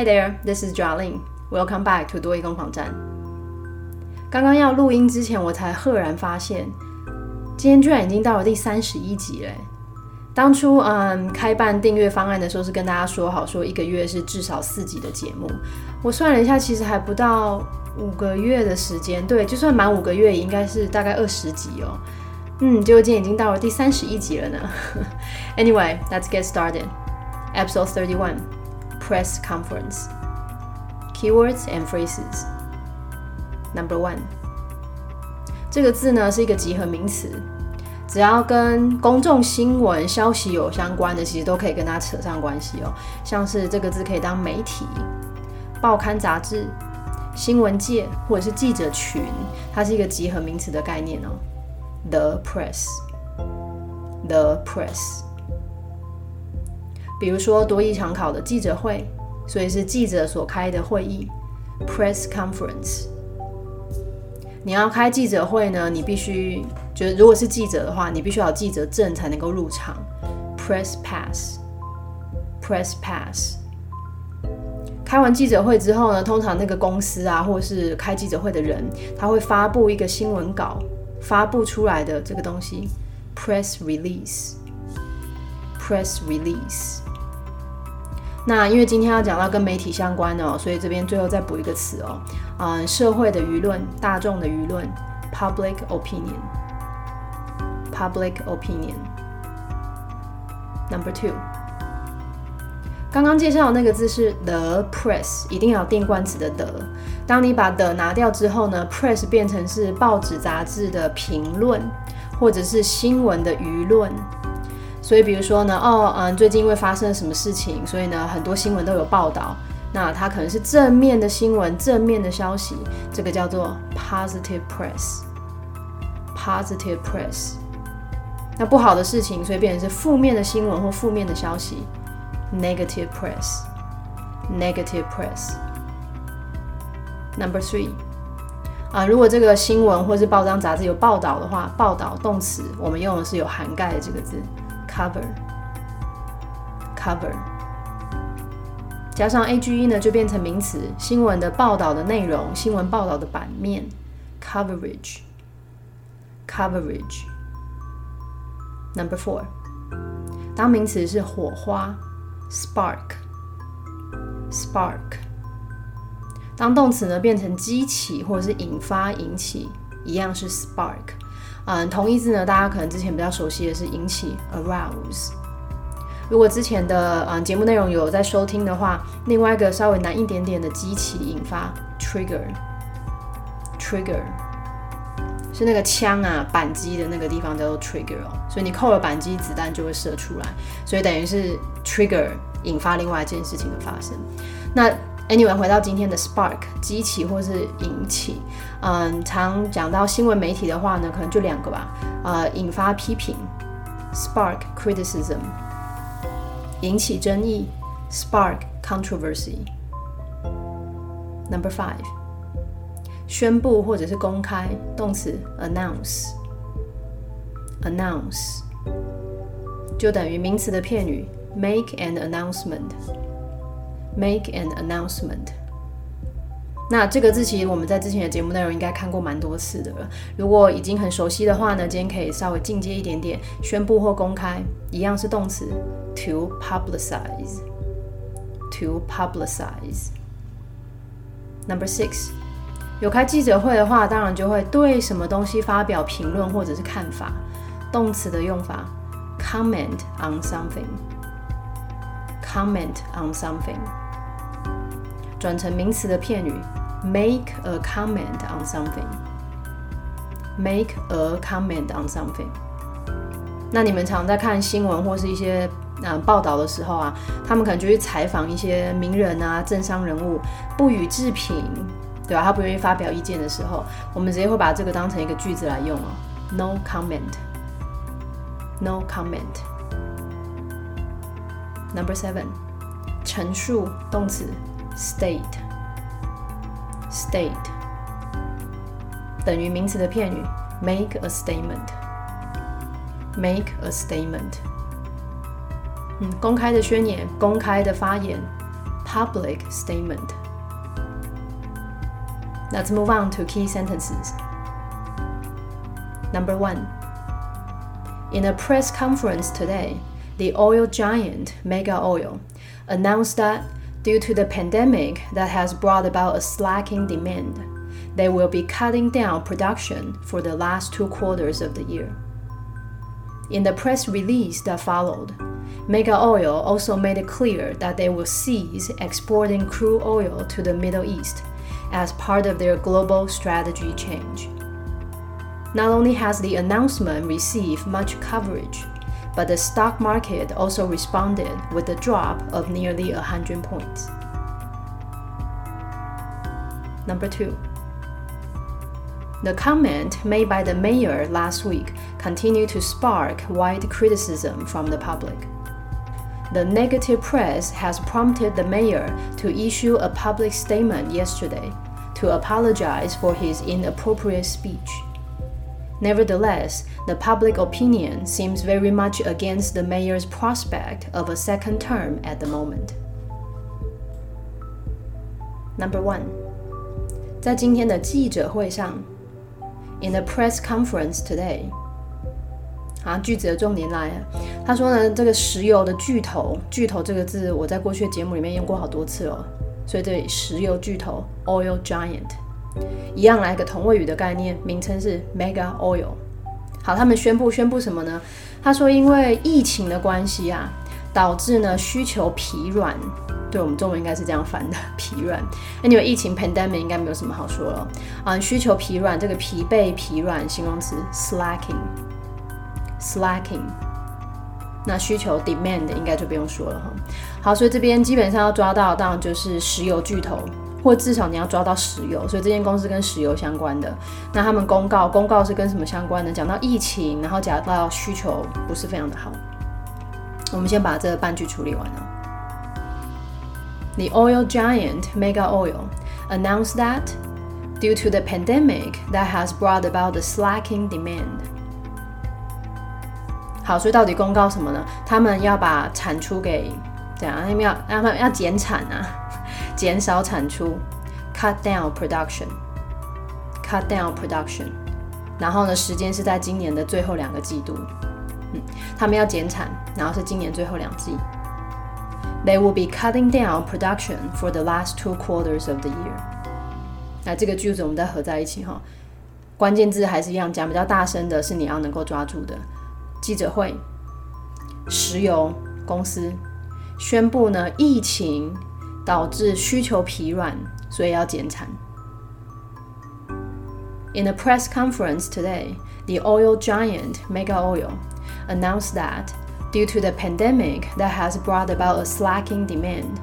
Hi there, this is Jolin. Welcome back to 多益攻防战。刚刚要录音之前，我才赫然发现，今天居然已经到了第三十一集嘞！当初嗯开办订阅方案的时候，是跟大家说好，说一个月是至少四集的节目。我算了一下，其实还不到五个月的时间。对，就算满五个月，也应该是大概二十集哦。嗯，结果今天已经到了第三十一集了呢。Anyway, let's get started. Episode thirty-one, press conference. Keywords and phrases. Number one，这个字呢是一个集合名词，只要跟公众新闻消息有相关的，其实都可以跟它扯上关系哦。像是这个字可以当媒体、报刊杂志、新闻界或者是记者群，它是一个集合名词的概念哦。The press，the press。比如说多益常考的记者会，所以是记者所开的会议，press conference。你要开记者会呢，你必须就是如果是记者的话，你必须要有记者证才能够入场，press pass，press pass。开完记者会之后呢，通常那个公司啊，或是开记者会的人，他会发布一个新闻稿，发布出来的这个东西，press release，press release。那因为今天要讲到跟媒体相关的哦，所以这边最后再补一个词哦，嗯，社会的舆论、大众的舆论，public opinion，public opinion。Number two，刚刚介绍的那个字是 the press，一定要定冠词的 the。当你把的拿掉之后呢，press 变成是报纸、杂志的评论，或者是新闻的舆论。所以，比如说呢，哦，嗯，最近因为发生了什么事情，所以呢，很多新闻都有报道。那它可能是正面的新闻，正面的消息，这个叫做 positive press，positive press。那不好的事情，所以变成是负面的新闻或负面的消息，negative press，negative press。Number three，啊，如果这个新闻或是报章杂志有报道的话，报道动词我们用的是有涵盖的这个字。cover，cover，加上 a g e 呢，就变成名词。新闻的报道的内容，新闻报道的版面，coverage，coverage。Number four，当名词是火花，spark，spark。当动词呢，变成激起或者是引发、引起，一样是 spark。嗯，同义字呢，大家可能之前比较熟悉的是引起 arouse。如果之前的嗯节目内容有在收听的话，另外一个稍微难一点点的激起引发 trigger trigger 是那个枪啊扳机的那个地方叫做 trigger 哦，所以你扣了扳机，子弹就会射出来，所以等于是 trigger 引发另外一件事情的发生。那 Anyway，回到今天的 spark 激起或是引起，嗯，常讲到新闻媒体的话呢，可能就两个吧，呃，引发批评，spark criticism，引起争议，spark controversy。Number five，宣布或者是公开，动词 announce，announce 就等于名词的片语 make an announcement。Make an announcement。那这个字其实我们在之前的节目内容应该看过蛮多次的了。如果已经很熟悉的话呢，今天可以稍微进阶一点点，宣布或公开，一样是动词，to publicize。To publicize。Number six，有开记者会的话，当然就会对什么东西发表评论或者是看法。动词的用法，comment on something。Comment on something。转成名词的片语，make a comment on something。make a comment on something。那你们常在看新闻或是一些啊报道的时候啊，他们可能就去采访一些名人啊、政商人物，不予置评，对吧？他不愿意发表意见的时候，我们直接会把这个当成一个句子来用哦，no comment。no comment。Number seven，陈述动词。state，state 等于名词的片语，make a statement，make a statement。嗯，公开的宣言，公开的发言 public statement. Let's move on to key sentences. Number one. In a press conference today, the oil giant Mega Oil announced that due to the pandemic that has brought about a slacking demand, they will be cutting down production for the last two quarters of the year. In the press release that followed, Mega Oil also made it clear that they will cease exporting crude oil to the Middle East as part of their global strategy change. Not only has the announcement received much coverage, but the stock market also responded with a drop of nearly 100 points. Number two. The comment made by the mayor last week continued to spark wide criticism from the public. The negative press has prompted the mayor to issue a public statement yesterday to apologize for his inappropriate speech. Nevertheless, the public opinion seems very much against the mayor's prospect of a second term at the moment. Number one，在今天的记者会上，in the press conference today，啊，句子的重点来了。他说呢，这个石油的巨头，巨头这个字我在过去的节目里面用过好多次了，所以这里石油巨头 oil giant。 一样来个同位语的概念，名称是 Mega Oil。好，他们宣布宣布什么呢？他说，因为疫情的关系啊，导致呢需求疲软。对我们中文应该是这样翻的，疲软。那你们疫情 pandemic 应该没有什么好说了啊。需求疲软，这个疲惫、疲软形容词 slacking，slacking。那需求 demand 应该就不用说了哈。好，所以这边基本上要抓到，当然就是石油巨头。或至少你要抓到石油，所以这间公司跟石油相关的。那他们公告，公告是跟什么相关的？讲到疫情，然后讲到需求不是非常的好。我们先把这半句处理完了。The oil giant Mega Oil announced that due to the pandemic that has brought about the slacking demand。好，所以到底公告什么呢？他们要把产出给怎样？他们要他们要减产啊。减少产出，cut down production，cut down production。然后呢，时间是在今年的最后两个季度。嗯，他们要减产，然后是今年最后两季。They will be cutting down production for the last two quarters of the year。那这个句子我们再合在一起哈。关键字还是一样，讲比较大声的是你要能够抓住的。记者会，石油公司宣布呢，疫情。导致需求疲软，所以要减产。In a press conference today, the oil giant Mega Oil announced that due to the pandemic that has brought about a slacking demand,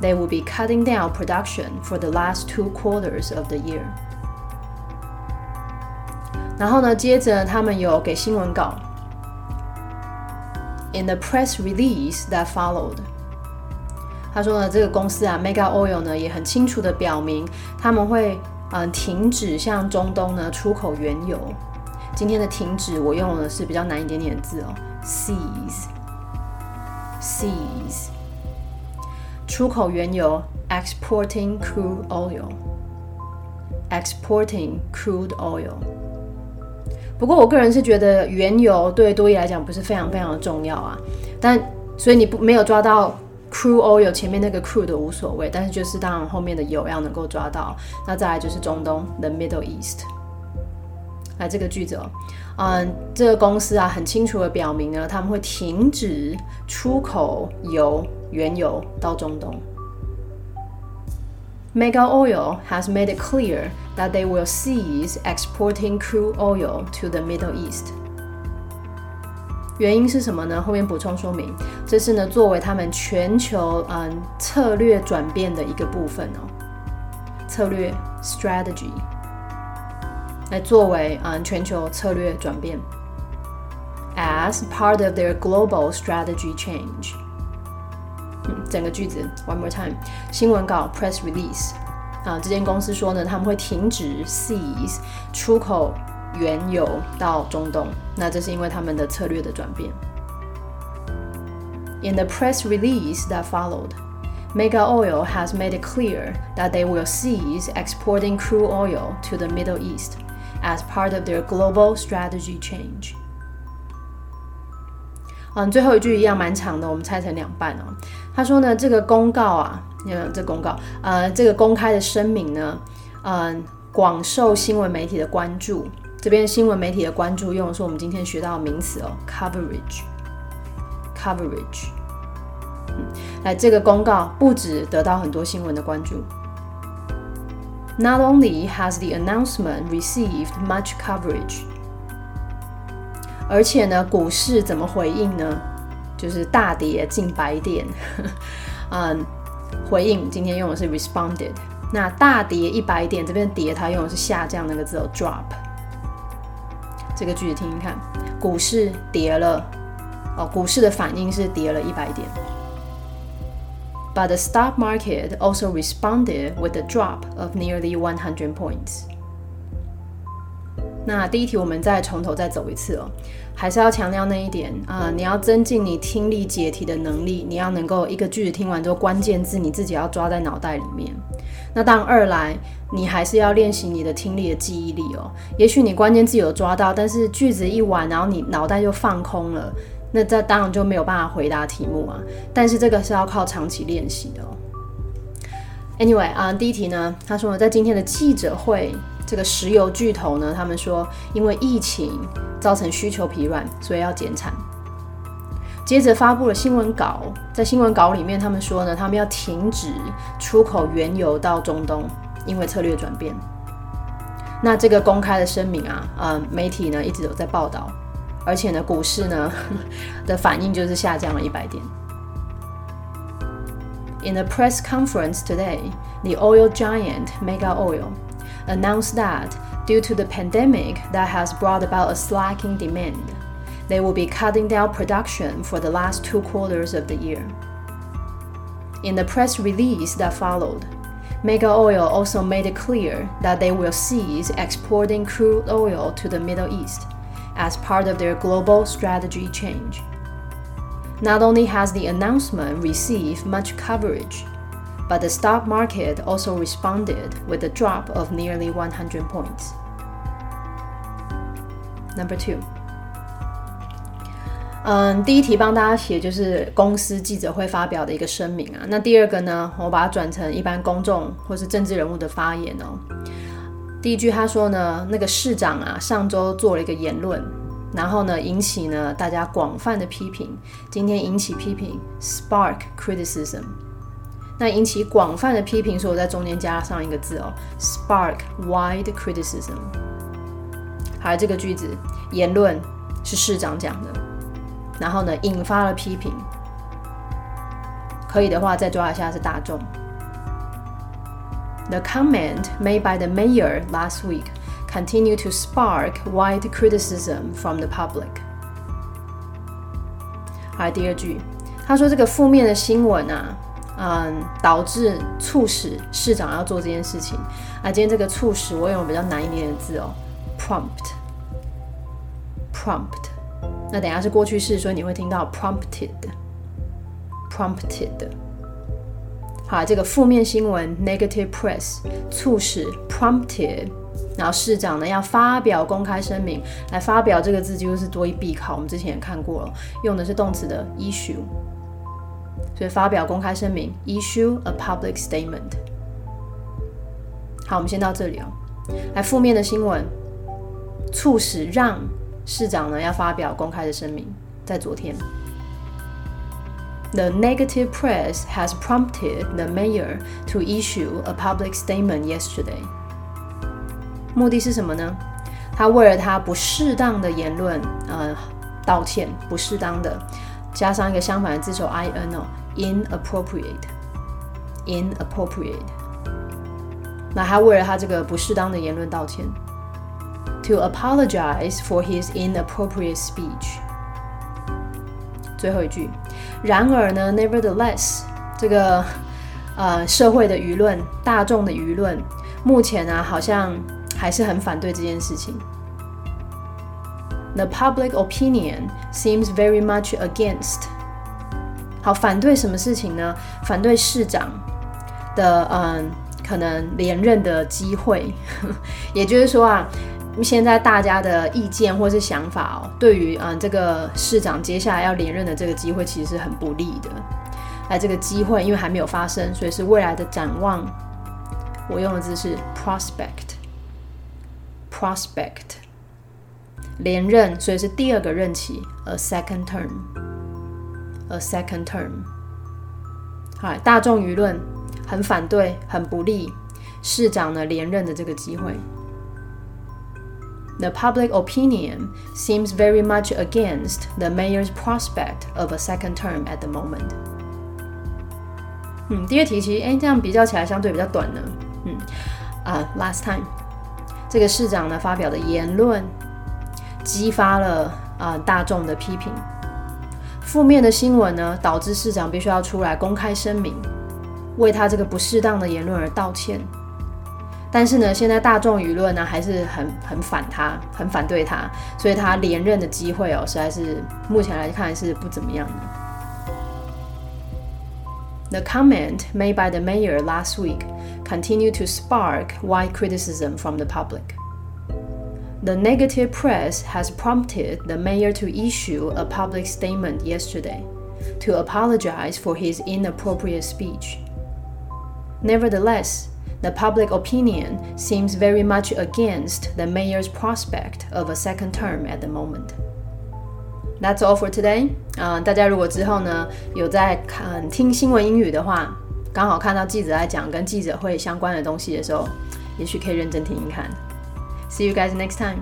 they will be cutting down production for the last two quarters of the year. 然后呢，接着他们有给新闻稿。In the press release that followed, 他说呢，这个公司啊，Mega Oil 呢，也很清楚的表明，他们会嗯停止向中东呢出口原油。今天的停止，我用的是比较难一点点的字哦，cease，cease，出口原油，exporting crude oil，exporting crude oil。不过我个人是觉得原油对多益来讲不是非常非常的重要啊，但所以你不没有抓到。Crude oil 前面那个 crude 无所谓，但是就是当然后面的油要能够抓到。那再来就是中东 the Middle East。来这个句子哦，嗯，这个公司啊很清楚的表明呢，他们会停止出口油原油到中东。Mega Oil has made it clear that they will cease exporting crude oil to the Middle East. 原因是什么呢？后面补充说明，这是呢作为他们全球嗯策略转变的一个部分哦，策略 strategy 来作为嗯全球策略转变，as part of their global strategy change。整个句子 one more time，新闻稿 press release 啊，这间公司说呢他们会停止 cease 出口。原油到中东，那这是因为他们的策略的转变。In the press release that followed, Mega Oil has made it clear that they will cease exporting crude oil to the Middle East as part of their global strategy change. 嗯，最后一句一样蛮长的，我们拆成两半哦。他说呢，这个公告啊，呃，这公告，呃，这个公开的声明呢，嗯，广受新闻媒体的关注。这边新闻媒体的关注用的是我们今天学到的名词哦，coverage，coverage。嗯，来，这个公告不止得到很多新闻的关注。Not only has the announcement received much coverage. 而且呢，股市怎么回应呢？就是大跌近百点，嗯，回应今天用的是 responded。那大跌一百点，这边跌它用的是下降那个字哦，drop。这个句子听听看，股市跌了，哦，股市的反应是跌了一百点。But the stock market also responded with a drop of nearly 100 points. 那第一题我们再从头再走一次哦，还是要强调那一点啊，你要增进你听力解题的能力，你要能够一个句子听完之后，关键字你自己要抓在脑袋里面。那当二来，你还是要练习你的听力的记忆力哦。也许你关键字有抓到，但是句子一完，然后你脑袋就放空了，那这当然就没有办法回答题目啊。但是这个是要靠长期练习的哦。Anyway 啊，第一题呢，他说在今天的记者会。这个石油巨头呢，他们说因为疫情造成需求疲软，所以要减产。接着发布了新闻稿，在新闻稿里面，他们说呢，他们要停止出口原油到中东，因为策略转变。那这个公开的声明啊，呃，媒体呢一直有在报道，而且呢，股市呢的反应就是下降了一百点。In a press conference today, the oil giant Mega Oil announced that due to the pandemic that has brought about a slacking demand, they will be cutting down production for the last two quarters of the year. In the press release that followed, Mega Oil also made it clear that they will cease exporting crude oil to the Middle East as part of their global strategy change. Not only has the announcement received much coverage, but the stock market also responded with a drop of nearly 100 points. Number two. 嗯，第一题帮大家写就是公司记者会发表的一个声明啊。那第二个呢，我把它转成一般公众或是政治人物的发言哦。第一句他说呢，那个市长啊上周做了一个言论，然后呢引起呢大家广泛的批评。今天引起批评，spark criticism。那引起广泛的批评，所以我在中间加上一个字哦，spark wide criticism。好，这个句子言论是市长讲的，然后呢引发了批评。可以的话再抓一下是大众。The comment made by the mayor last week continued to spark wide criticism from the public。好，第二句，他说这个负面的新闻啊。嗯，导致促使市长要做这件事情。啊，今天这个促使我用比较难一点的字哦，prompt，prompt。那等下是过去式，所以你会听到 prompted，prompted。好，这个负面新闻 negative press 促使 prompted，然后市长呢要发表公开声明，来发表这个字就是多一必考，我们之前也看过了，用的是动词的 issue。所以发表公开声明，issue a public statement。好，我们先到这里哦。来，负面的新闻促使让市长呢要发表公开的声明，在昨天。The negative press has prompted the mayor to issue a public statement yesterday。目的是什么呢？他为了他不适当的言论，呃，道歉，不适当的。加上一个相反的字首 i n 哦，inappropriate，inappropriate。那他为了他这个不适当的言论道歉，to apologize for his inappropriate speech。最后一句，然而呢，nevertheless，这个呃社会的舆论、大众的舆论，目前呢好像还是很反对这件事情。the public opinion seems very much against 好，反对什么事情呢？反对市长的嗯，可能连任的机会。也就是说啊，那么现在大家的意见或是想法哦，对于嗯这个市长接下来要连任的这个机会，其实是很不利的。哎，这个机会因为还没有发生，所以是未来的展望。我用的字是 prospect，prospect，连任，所以是第二个任期，a second term，a second term。好，大众舆论很反对，很不利市长呢连任的这个机会。The public opinion seems very much against the mayor's prospect of a second term at the moment. 嗯，第二题其实，哎，这样比较起来相对比较短呢。嗯，啊，last time，这个市长呢发表的言论，激发了啊大众的批评。负面的新闻呢，导致市长必须要出来公开声明，为他这个不适当的言论而道歉。但是呢，现在大众舆论呢还是很很反他，很反对他，所以他连任的机会哦，实在是目前来看是不怎么样的。The comment made by the mayor last week continued to spark wide criticism from the public. The negative press has prompted the mayor to issue a public statement yesterday to apologize for his inappropriate speech. Nevertheless, the public opinion seems very much against the mayor's prospect of a second term at the moment. That's all for today. 嗯，大家如果之后呢有在看听新闻英语的话，刚好看到记者在讲跟记者会相关的东西的时候，也许可以认真听听看。See you guys next time.